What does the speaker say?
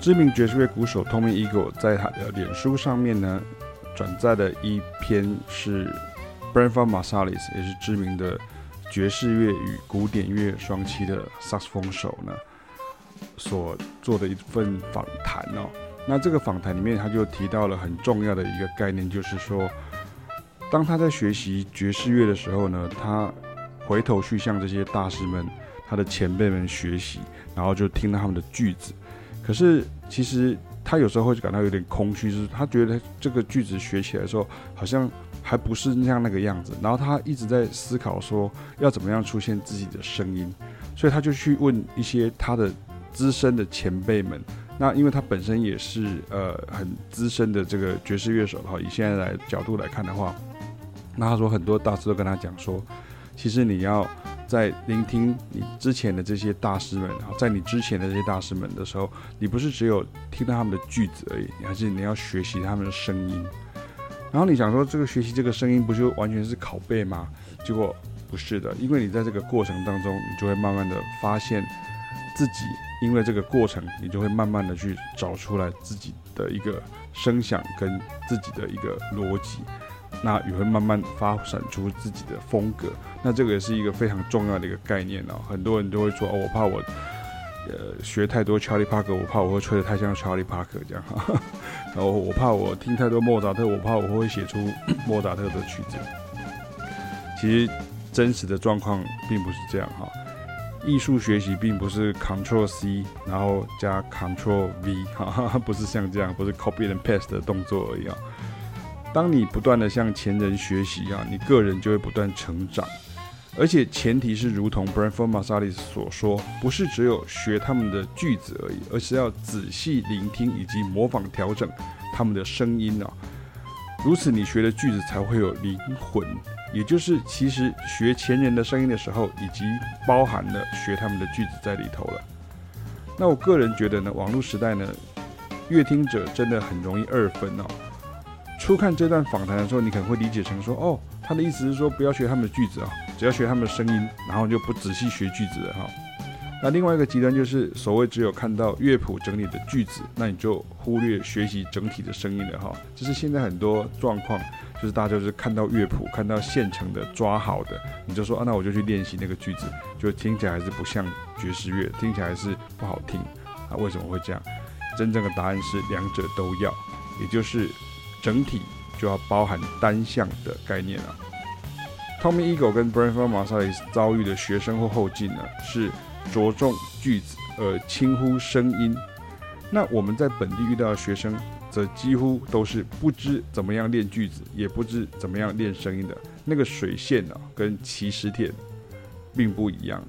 知名爵士乐鼓手 Tommy Eagle 在他的脸书上面呢，转载的一篇是 Branford Marsalis，也是知名的爵士乐与古典乐双栖的萨克斯风手呢，所做的一份访谈哦。那这个访谈里面，他就提到了很重要的一个概念，就是说，当他在学习爵士乐的时候呢，他回头去向这些大师们、他的前辈们学习，然后就听到他们的句子。可是，其实他有时候会感到有点空虚，就是他觉得这个句子学起来的时候，好像还不是像那个样子。然后他一直在思考说，要怎么样出现自己的声音，所以他就去问一些他的资深的前辈们。那因为他本身也是呃很资深的这个爵士乐手哈，以现在来角度来看的话，那他说很多大师都跟他讲说，其实你要。在聆听你之前的这些大师们，然后在你之前的这些大师们的时候，你不是只有听到他们的句子而已，你还是你要学习他们的声音。然后你想说，这个学习这个声音不就完全是拷贝吗？结果不是的，因为你在这个过程当中，你就会慢慢的发现自己，因为这个过程，你就会慢慢的去找出来自己的一个声响跟自己的一个逻辑。那也会慢慢发展出自己的风格，那这个也是一个非常重要的一个概念哦。很多人都会说，哦，我怕我，呃，学太多 Charlie Parker，我怕我会吹得太像 Charlie Parker 这样哈。然后我怕我听太多莫扎特，我怕我会写出莫扎特的曲子。其实真实的状况并不是这样哈。艺术学习并不是 Control C 然后加 Control V 哈，不是像这样，不是 Copy and Paste 的动作而已啊。当你不断地向前人学习啊，你个人就会不断成长，而且前提是如同 Branford Masalis 所说，不是只有学他们的句子而已，而是要仔细聆听以及模仿调整他们的声音啊。如此，你学的句子才会有灵魂，也就是其实学前人的声音的时候，已经包含了学他们的句子在里头了。那我个人觉得呢，网络时代呢，阅听者真的很容易二分哦。初看这段访谈的时候，你可能会理解成说，哦，他的意思是说不要学他们的句子啊，只要学他们的声音，然后就不仔细学句子了哈。那另外一个极端就是所谓只有看到乐谱整理的句子，那你就忽略学习整体的声音了哈。这是现在很多状况，就是大家就是看到乐谱，看到现成的抓好的，你就说啊，那我就去练习那个句子，就听起来还是不像爵士乐，听起来还是不好听啊。为什么会这样？真正的答案是两者都要，也就是。整体就要包含单项的概念了。Tommy Eagle 跟 Branford Marsalis 遭遇的学生或后进呢，是着重句子而轻忽声音。那我们在本地遇到的学生，则几乎都是不知怎么样练句子，也不知怎么样练声音的。那个水线啊，跟起始点并不一样。